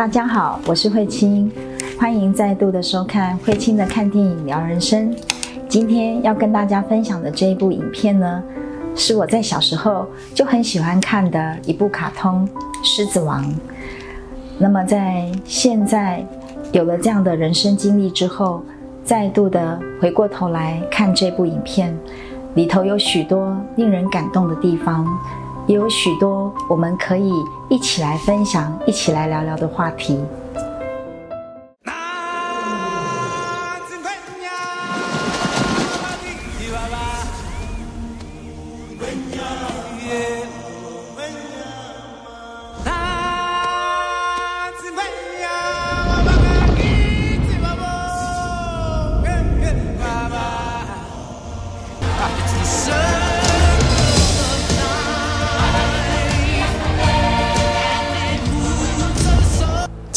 大家好，我是慧清，欢迎再度的收看慧清的看电影聊人生。今天要跟大家分享的这一部影片呢，是我在小时候就很喜欢看的一部卡通《狮子王》。那么在现在有了这样的人生经历之后，再度的回过头来看这部影片，里头有许多令人感动的地方。也有许多我们可以一起来分享、一起来聊聊的话题。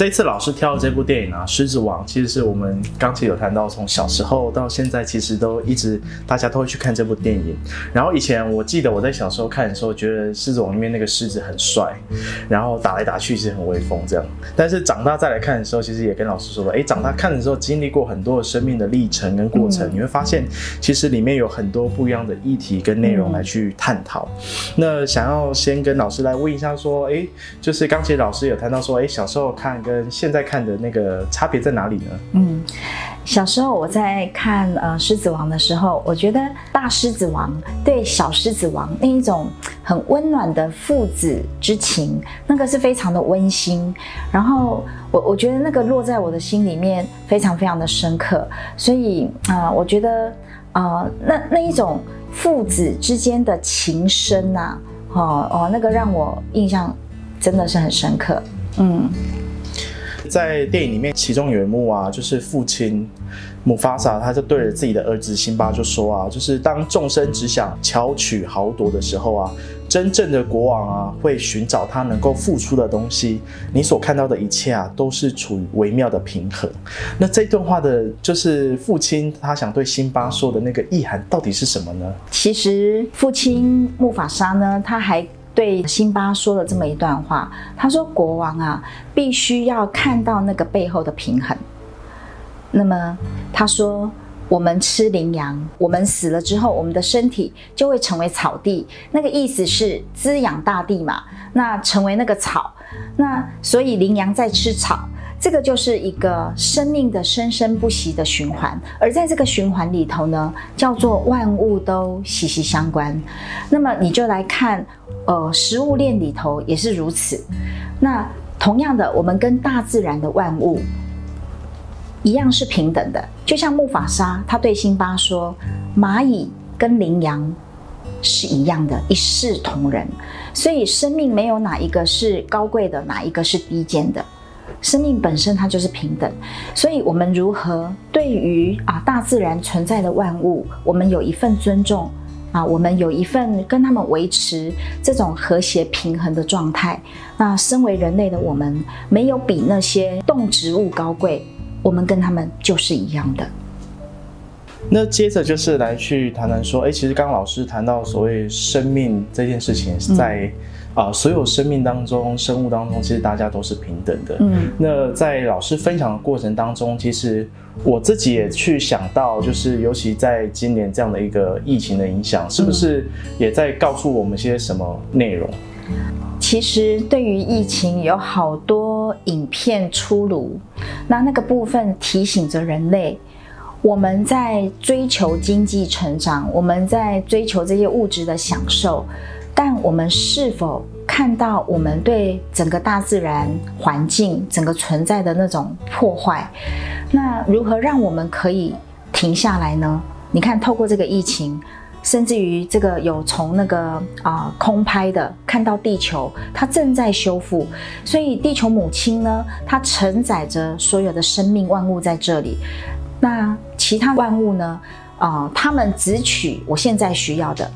这次老师挑的这部电影啊，《狮子王》，其实是我们刚才有谈到，从小时候到现在，其实都一直大家都会去看这部电影。然后以前我记得我在小时候看的时候，觉得《狮子王》里面那个狮子很帅，然后打来打去其实很威风这样。但是长大再来看的时候，其实也跟老师说了，哎，长大看的时候经历过很多的生命的历程跟过程，你会发现其实里面有很多不一样的议题跟内容来去探讨。那想要先跟老师来问一下，说，哎，就是刚才老师有谈到说，哎，小时候看。跟现在看的那个差别在哪里呢？嗯，小时候我在看呃《狮子王》的时候，我觉得大狮子王对小狮子王那一种很温暖的父子之情，那个是非常的温馨。然后我我觉得那个落在我的心里面非常非常的深刻。所以啊，我觉得啊，那那一种父子之间的情深呐，哦哦，那个让我印象真的是很深刻。嗯。在电影里面，其中有一幕啊，就是父亲姆法萨，他就对着自己的儿子辛巴就说啊，就是当众生只想巧取豪夺的时候啊，真正的国王啊，会寻找他能够付出的东西。你所看到的一切啊，都是处于微妙的平衡。那这段话的，就是父亲他想对辛巴说的那个意涵，到底是什么呢？其实，父亲木法沙呢，他还。对辛巴说了这么一段话，他说：“国王啊，必须要看到那个背后的平衡。那么他说，我们吃羚羊，我们死了之后，我们的身体就会成为草地。那个意思是滋养大地嘛？那成为那个草，那所以羚羊在吃草。”这个就是一个生命的生生不息的循环，而在这个循环里头呢，叫做万物都息息相关。那么你就来看，呃，食物链里头也是如此。那同样的，我们跟大自然的万物一样是平等的。就像木法沙他对辛巴说，蚂蚁跟羚羊是一样的，一视同仁。所以生命没有哪一个是高贵的，哪一个是低贱的。生命本身它就是平等，所以我们如何对于啊大自然存在的万物，我们有一份尊重啊，我们有一份跟他们维持这种和谐平衡的状态。那身为人类的我们，没有比那些动植物高贵，我们跟他们就是一样的。那接着就是来去谈谈说，哎，其实刚刚老师谈到所谓生命这件事情，在。啊，所有生命当中，生物当中，其实大家都是平等的。嗯，那在老师分享的过程当中，其实我自己也去想到，就是尤其在今年这样的一个疫情的影响，是不是也在告诉我们些什么内容？其实对于疫情有好多影片出炉，那那个部分提醒着人类，我们在追求经济成长，我们在追求这些物质的享受。但我们是否看到我们对整个大自然环境整个存在的那种破坏？那如何让我们可以停下来呢？你看，透过这个疫情，甚至于这个有从那个啊空拍的看到地球，它正在修复。所以地球母亲呢，它承载着所有的生命万物在这里。那其他万物呢？啊，它们只取我现在需要的。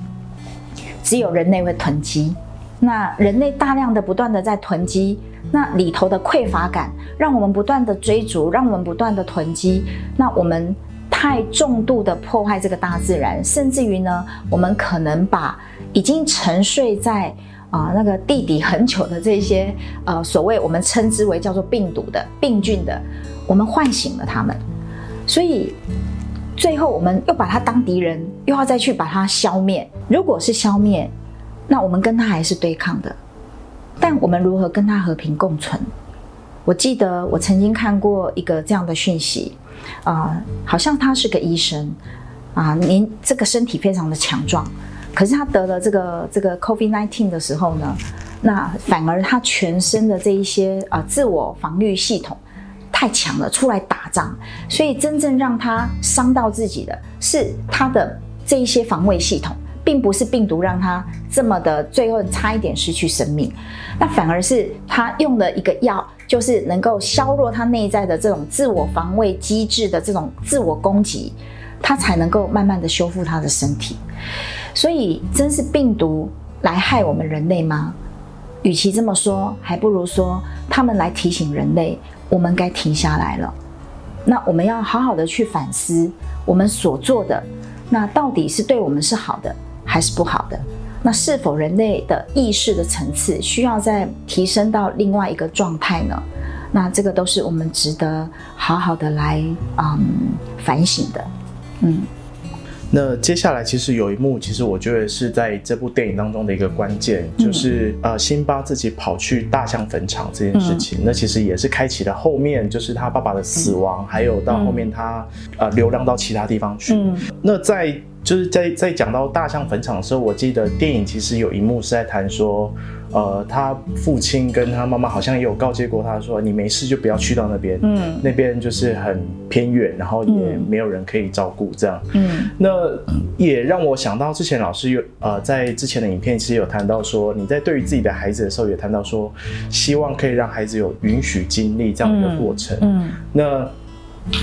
只有人类会囤积，那人类大量的不断的在囤积，那里头的匮乏感让我们不断的追逐，让我们不断的囤积，那我们太重度的破坏这个大自然，甚至于呢，我们可能把已经沉睡在啊那个地底很久的这些呃所谓我们称之为叫做病毒的病菌的，我们唤醒了他们，所以最后我们又把他当敌人，又要再去把他消灭。如果是消灭，那我们跟他还是对抗的，但我们如何跟他和平共存？我记得我曾经看过一个这样的讯息，啊，好像他是个医生，啊，您这个身体非常的强壮，可是他得了这个这个 COVID nineteen 的时候呢，那反而他全身的这一些啊自我防御系统太强了，出来打仗，所以真正让他伤到自己的是他的这一些防卫系统。并不是病毒让他这么的，最后差一点失去生命，那反而是他用了一个药，就是能够削弱他内在的这种自我防卫机制的这种自我攻击，他才能够慢慢的修复他的身体。所以，真是病毒来害我们人类吗？与其这么说，还不如说他们来提醒人类，我们该停下来了。那我们要好好的去反思我们所做的，那到底是对我们是好的。还是不好的，那是否人类的意识的层次需要再提升到另外一个状态呢？那这个都是我们值得好好的来嗯反省的，嗯。那接下来其实有一幕，其实我觉得是在这部电影当中的一个关键，就是呃辛巴自己跑去大象坟场这件事情，那其实也是开启了后面就是他爸爸的死亡，还有到后面他呃流浪到其他地方去。那在就是在在讲到大象坟场的时候，我记得电影其实有一幕是在谈说，呃，他父亲跟他妈妈好像也有告诫过他说，你没事就不要去到那边，嗯，那边就是很偏远，然后也没有人可以照顾这样，嗯，那也让我想到之前老师有呃在之前的影片其实有谈到说，你在对于自己的孩子的时候也谈到说，希望可以让孩子有允许经历这样的一个过程，嗯，那。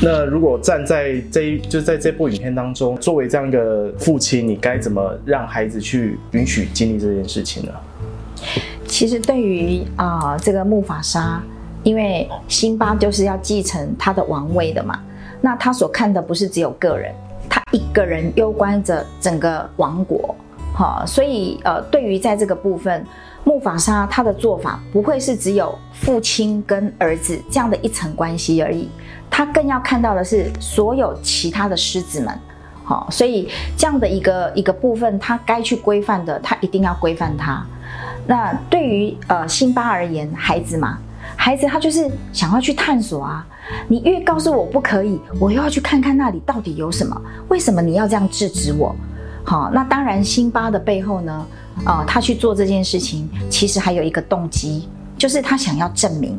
那如果站在这一，就在这部影片当中，作为这样一个父亲，你该怎么让孩子去允许经历这件事情呢？其实对于啊这个木法沙，因为辛巴就是要继承他的王位的嘛，那他所看的不是只有个人，他一个人攸关着整个王国，哈，所以呃，对于在这个部分，木法沙他的做法不会是只有父亲跟儿子这样的一层关系而已。他更要看到的是所有其他的狮子们，好，所以这样的一个一个部分，他该去规范的，他一定要规范他。那对于呃辛巴而言，孩子嘛，孩子他就是想要去探索啊。你越告诉我不可以，我又要去看看那里到底有什么？为什么你要这样制止我？好，那当然辛巴的背后呢，啊，他去做这件事情，其实还有一个动机。就是他想要证明，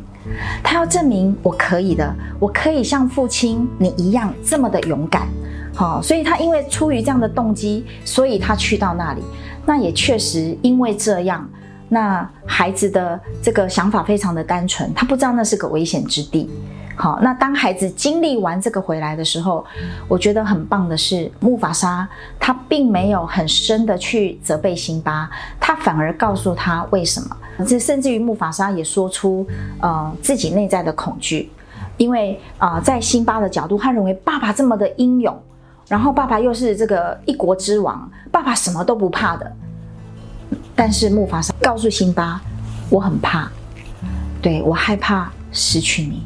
他要证明我可以的，我可以像父亲你一样这么的勇敢，好，所以他因为出于这样的动机，所以他去到那里，那也确实因为这样，那孩子的这个想法非常的单纯，他不知道那是个危险之地。好，那当孩子经历完这个回来的时候，我觉得很棒的是，木法沙他并没有很深的去责备辛巴，他反而告诉他为什么。这甚至于木法沙也说出，呃，自己内在的恐惧，因为啊，在辛巴的角度，他认为爸爸这么的英勇，然后爸爸又是这个一国之王，爸爸什么都不怕的。但是木法沙告诉辛巴，我很怕，对我害怕失去你。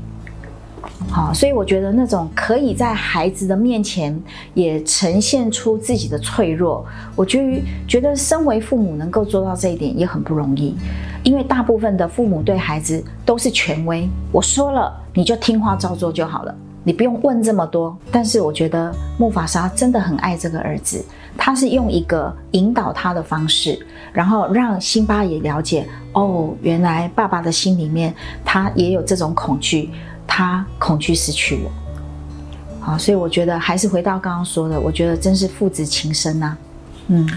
好，所以我觉得那种可以在孩子的面前也呈现出自己的脆弱，我觉得觉得身为父母能够做到这一点也很不容易，因为大部分的父母对孩子都是权威，我说了你就听话照做就好了，你不用问这么多。但是我觉得木法沙真的很爱这个儿子，他是用一个引导他的方式，然后让辛巴也了解，哦，原来爸爸的心里面他也有这种恐惧。他恐惧失去我，好，所以我觉得还是回到刚刚说的，我觉得真是父子情深呐。嗯，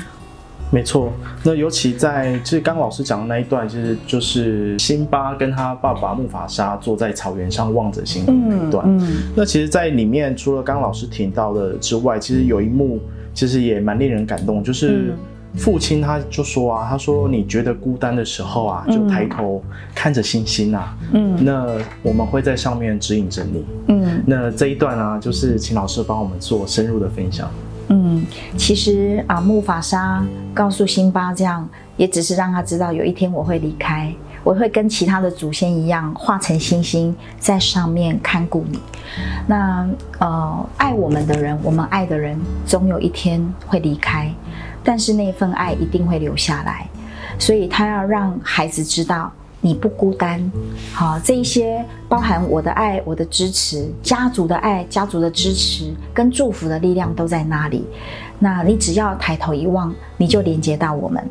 没错。那尤其在就是刚老师讲的那一段，就是就是辛巴跟他爸爸木法沙坐在草原上望着星空那一段。嗯，那其实，在里面除了刚老师提到的之外，其实有一幕其实也蛮令人感动，就是。父亲他就说啊，他说你觉得孤单的时候啊，就抬头看着星星啊，嗯，那我们会在上面指引着你，嗯，那这一段啊，就是请老师帮我们做深入的分享。嗯，其实啊，木法沙告诉辛巴这样，也只是让他知道有一天我会离开，我会跟其他的祖先一样化成星星在上面看顾你。那呃，爱我们的人，我们爱的人，总有一天会离开，但是那份爱一定会留下来。所以他要让孩子知道你不孤单。好，这一些包含我的爱、我的支持、家族的爱、家族的支持跟祝福的力量都在那里。那你只要抬头一望，你就连接到我们。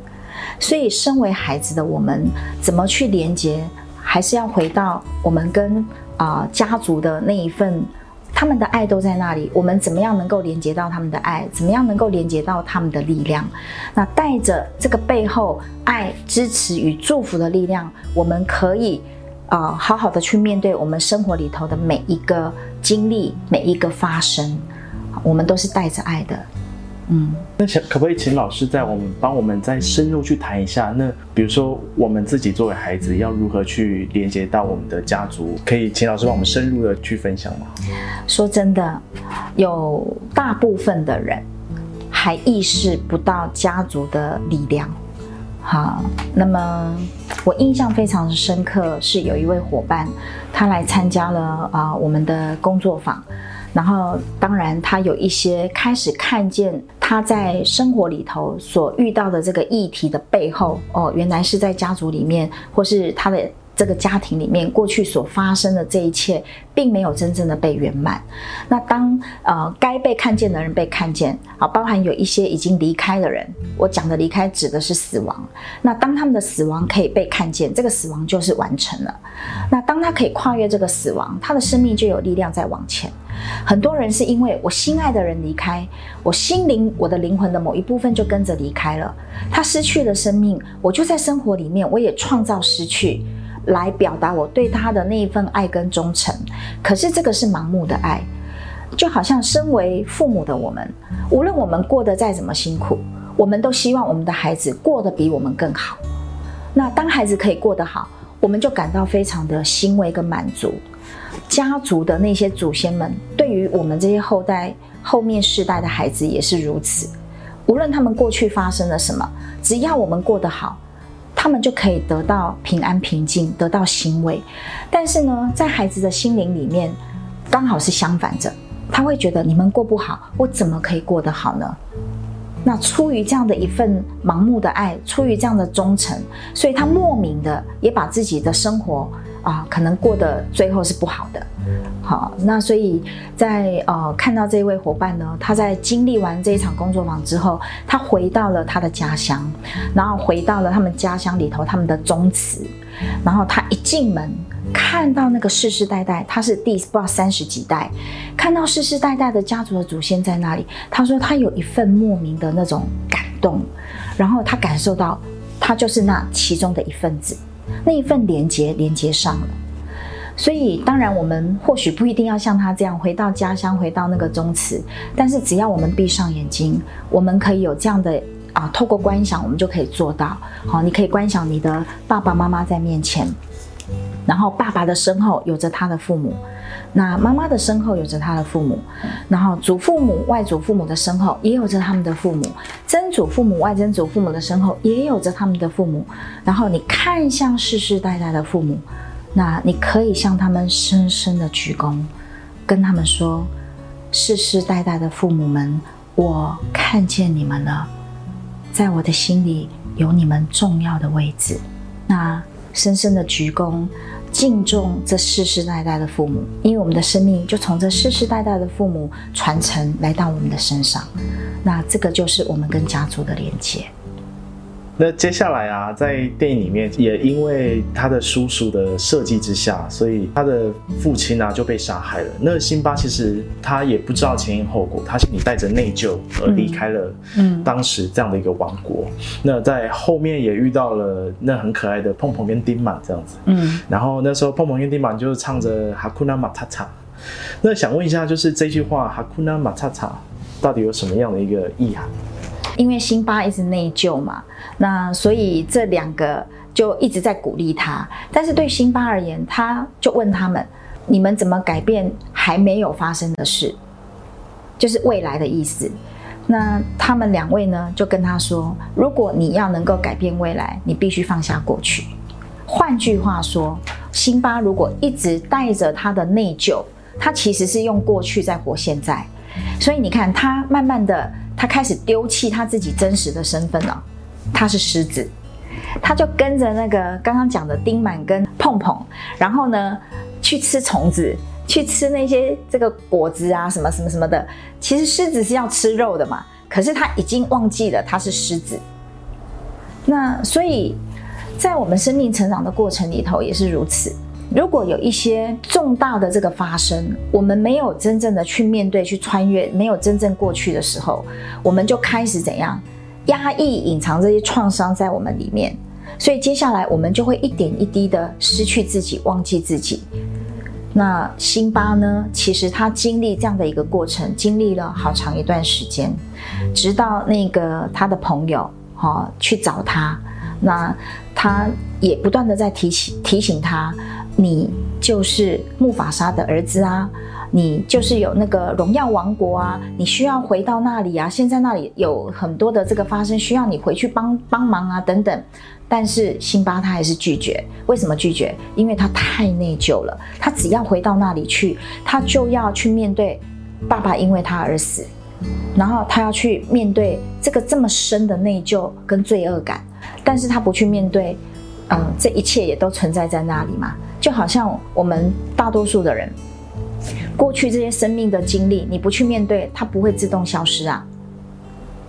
所以，身为孩子的我们，怎么去连接？还是要回到我们跟啊家族的那一份，他们的爱都在那里。我们怎么样能够连接到他们的爱？怎么样能够连接到他们的力量？那带着这个背后爱、支持与祝福的力量，我们可以啊好好的去面对我们生活里头的每一个经历、每一个发生。我们都是带着爱的。嗯，那想可不可以请老师在我们帮我们再深入去谈一下？那比如说我们自己作为孩子要如何去连接到我们的家族？可以请老师帮我们深入的去分享吗？说真的，有大部分的人还意识不到家族的力量。好，那么我印象非常深刻，是有一位伙伴，他来参加了啊我们的工作坊。然后，当然，他有一些开始看见他在生活里头所遇到的这个议题的背后，哦，原来是在家族里面，或是他的。这个家庭里面过去所发生的这一切，并没有真正的被圆满。那当呃该被看见的人被看见，啊，包含有一些已经离开的人，我讲的离开指的是死亡。那当他们的死亡可以被看见，这个死亡就是完成了。那当他可以跨越这个死亡，他的生命就有力量在往前。很多人是因为我心爱的人离开，我心灵我的灵魂的某一部分就跟着离开了，他失去了生命，我就在生活里面我也创造失去。来表达我对他的那一份爱跟忠诚，可是这个是盲目的爱，就好像身为父母的我们，无论我们过得再怎么辛苦，我们都希望我们的孩子过得比我们更好。那当孩子可以过得好，我们就感到非常的欣慰跟满足。家族的那些祖先们，对于我们这些后代、后面世代的孩子也是如此。无论他们过去发生了什么，只要我们过得好。他们就可以得到平安平静，得到欣慰。但是呢，在孩子的心灵里面，刚好是相反着，他会觉得你们过不好，我怎么可以过得好呢？那出于这样的一份盲目的爱，出于这样的忠诚，所以他莫名的也把自己的生活啊，可能过得最后是不好的。好，那所以在呃看到这位伙伴呢，他在经历完这一场工作坊之后，他回到了他的家乡，然后回到了他们家乡里头他们的宗祠，然后他一进门看到那个世世代代，他是第不知道三十几代，看到世世代代的家族的祖先在那里，他说他有一份莫名的那种感动，然后他感受到他就是那其中的一份子，那一份连接连接上了。所以，当然，我们或许不一定要像他这样回到家乡，回到那个宗祠。但是，只要我们闭上眼睛，我们可以有这样的啊，透过观想，我们就可以做到。好，你可以观想你的爸爸妈妈在面前，然后爸爸的身后有着他的父母，那妈妈的身后有着他的父母，然后祖父母、外祖父母的身后也有着他们的父母，曾祖父母、外曾祖父母的身后也有着他们的父母。然后你看向世世代代的父母。那你可以向他们深深的鞠躬，跟他们说：“世世代代的父母们，我看见你们了，在我的心里有你们重要的位置。”那深深的鞠躬，敬重这世世代代的父母，因为我们的生命就从这世世代代的父母传承来到我们的身上。那这个就是我们跟家族的连接。那接下来啊，在电影里面也因为他的叔叔的设计之下，所以他的父亲啊就被杀害了。那辛巴其实他也不知道前因后果，他心里带着内疚而离开了嗯当时这样的一个王国。那在后面也遇到了那很可爱的碰碰跟丁满这样子嗯，然后那时候碰碰跟丁满就是唱着哈库纳马塔塔。那想问一下，就是这句话哈库纳马塔塔到底有什么样的一个意涵？因为辛巴一直内疚嘛，那所以这两个就一直在鼓励他。但是对辛巴而言，他就问他们：“你们怎么改变还没有发生的事？就是未来的意思。”那他们两位呢，就跟他说：如果你要能够改变未来，你必须放下过去。换句话说，辛巴如果一直带着他的内疚，他其实是用过去在活现在。所以你看，他慢慢的，他开始丢弃他自己真实的身份了。他是狮子，他就跟着那个刚刚讲的丁满跟碰碰，然后呢，去吃虫子。去吃那些这个果子啊，什么什么什么的。其实狮子是要吃肉的嘛，可是他已经忘记了他是狮子。那所以，在我们生命成长的过程里头也是如此。如果有一些重大的这个发生，我们没有真正的去面对、去穿越，没有真正过去的时候，我们就开始怎样压抑、隐藏这些创伤在我们里面。所以接下来我们就会一点一滴的失去自己，忘记自己。那辛巴呢？其实他经历这样的一个过程，经历了好长一段时间，直到那个他的朋友哈去找他，那他也不断的在提醒提醒他，你就是木法沙的儿子啊，你就是有那个荣耀王国啊，你需要回到那里啊，现在那里有很多的这个发生，需要你回去帮帮忙啊，等等。但是辛巴他还是拒绝，为什么拒绝？因为他太内疚了。他只要回到那里去，他就要去面对爸爸因为他而死，然后他要去面对这个这么深的内疚跟罪恶感。但是他不去面对，嗯，这一切也都存在在那里嘛。就好像我们大多数的人，过去这些生命的经历，你不去面对，它不会自动消失啊，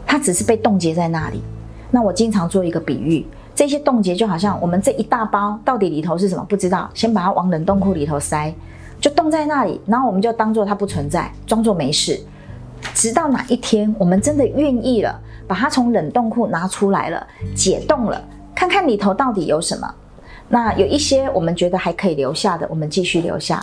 它只是被冻结在那里。那我经常做一个比喻。这些冻结就好像我们这一大包到底里头是什么不知道，先把它往冷冻库里头塞，就冻在那里，然后我们就当做它不存在，装作没事，直到哪一天我们真的愿意了，把它从冷冻库拿出来了，解冻了，看看里头到底有什么。那有一些我们觉得还可以留下的，我们继续留下；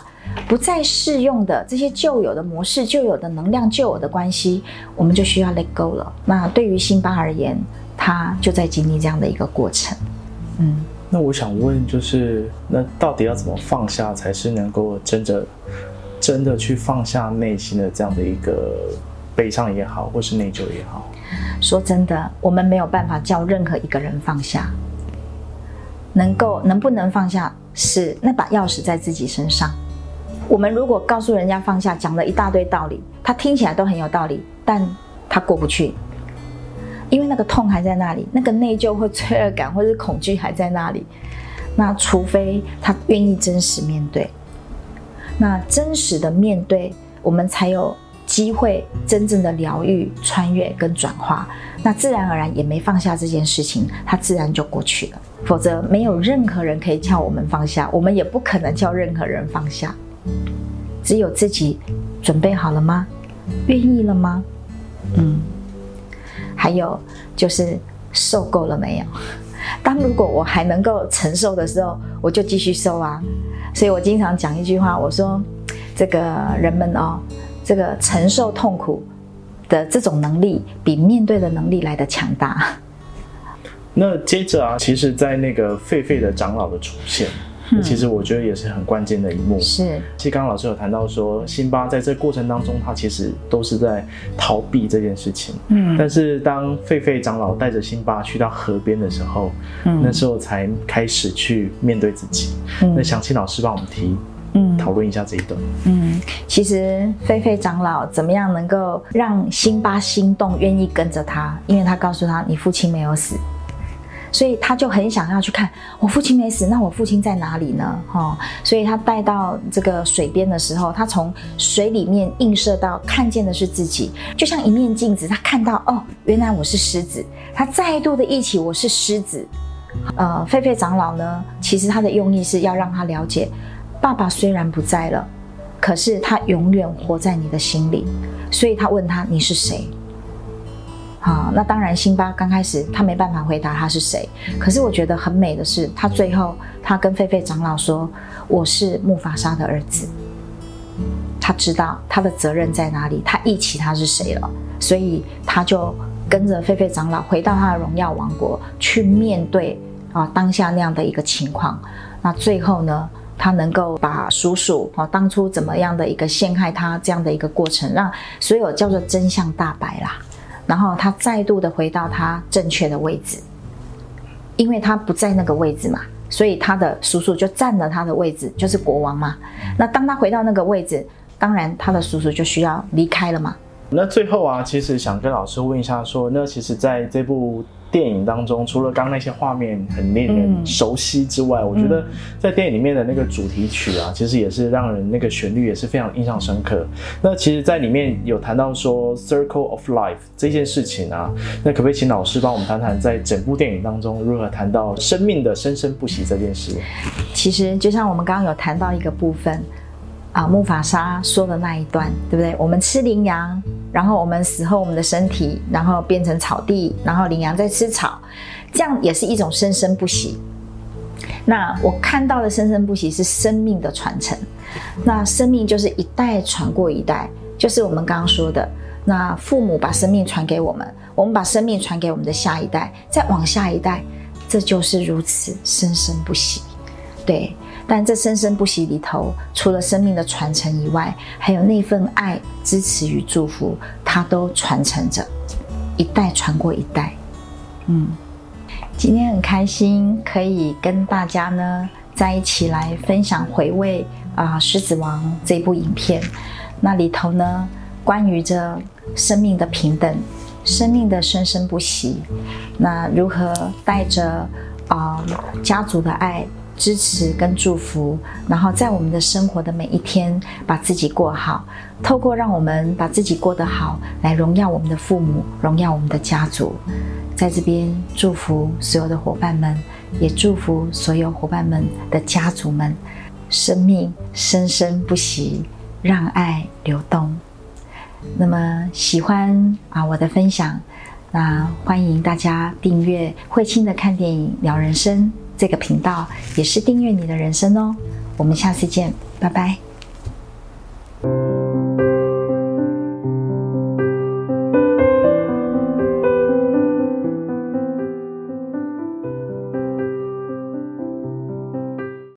不再适用的这些旧有的模式、旧有的能量、旧有的关系，我们就需要 let go 了。那对于辛巴而言，他就在经历这样的一个过程，嗯，那我想问，就是那到底要怎么放下，才是能够真的、真的去放下内心的这样的一个悲伤也好，或是内疚也好？说真的，我们没有办法叫任何一个人放下，能够能不能放下，是那把钥匙在自己身上。我们如果告诉人家放下，讲了一大堆道理，他听起来都很有道理，但他过不去。因为那个痛还在那里，那个内疚或罪恶感或者恐惧还在那里，那除非他愿意真实面对，那真实的面对，我们才有机会真正的疗愈、穿越跟转化。那自然而然也没放下这件事情，它自然就过去了。否则，没有任何人可以叫我们放下，我们也不可能叫任何人放下。只有自己准备好了吗？愿意了吗？嗯。还有就是受够了没有？当如果我还能够承受的时候，我就继续受啊。所以我经常讲一句话，我说这个人们哦，这个承受痛苦的这种能力，比面对的能力来的强大。那接着啊，其实，在那个狒狒的长老的出现。其实我觉得也是很关键的一幕。是，其实刚刚老师有谈到说，辛巴在这过程当中，他其实都是在逃避这件事情。嗯，但是当狒狒长老带着辛巴去到河边的时候，嗯，那时候才开始去面对自己。嗯，那想请老师帮我们提，嗯，讨论一下这一段。嗯，其实狒狒长老怎么样能够让辛巴心动，愿意跟着他？因为他告诉他，你父亲没有死。所以他就很想要去看我父亲没死，那我父亲在哪里呢？哈，所以他带到这个水边的时候，他从水里面映射到看见的是自己，就像一面镜子。他看到哦，原来我是狮子。他再度的忆起我是狮子。呃，狒狒长老呢，其实他的用意是要让他了解，爸爸虽然不在了，可是他永远活在你的心里。所以他问他你是谁？好，那当然，辛巴刚开始他没办法回答他是谁。可是我觉得很美的是，他最后他跟狒狒长老说：“我是木法沙的儿子。”他知道他的责任在哪里，他忆起他是谁了，所以他就跟着狒狒长老回到他的荣耀王国去面对啊当下那样的一个情况。那最后呢，他能够把叔叔啊当初怎么样的一个陷害他这样的一个过程，让所有叫做真相大白啦。然后他再度的回到他正确的位置，因为他不在那个位置嘛，所以他的叔叔就占了他的位置，就是国王嘛。那当他回到那个位置，当然他的叔叔就需要离开了嘛。那最后啊，其实想跟老师问一下，说那其实在这部。电影当中，除了刚刚那些画面很令人熟悉之外，我觉得在电影里面的那个主题曲啊，其实也是让人那个旋律也是非常印象深刻。那其实，在里面有谈到说 “circle of life” 这件事情啊，那可不可以请老师帮我们谈谈，在整部电影当中如何谈到生命的生生不息这件事？其实，就像我们刚刚有谈到一个部分。啊，木法沙说的那一段，对不对？我们吃羚羊，然后我们死后，我们的身体然后变成草地，然后羚羊在吃草，这样也是一种生生不息。那我看到的生生不息是生命的传承，那生命就是一代传过一代，就是我们刚刚说的，那父母把生命传给我们，我们把生命传给我们的下一代，再往下一代，这就是如此生生不息。对。但这生生不息里头，除了生命的传承以外，还有那份爱、支持与祝福，它都传承着，一代传过一代。嗯，今天很开心可以跟大家呢在一起来分享回味啊《狮子王》这部影片。那里头呢，关于着生命的平等，生命的生生不息，那如何带着啊家族的爱。支持跟祝福，然后在我们的生活的每一天，把自己过好。透过让我们把自己过得好，来荣耀我们的父母，荣耀我们的家族。在这边祝福所有的伙伴们，也祝福所有伙伴们的家族们，生命生生不息，让爱流动。那么喜欢啊我的分享，那欢迎大家订阅慧清的看电影聊人生。这个频道也是订阅你的人生哦，我们下次见，拜拜。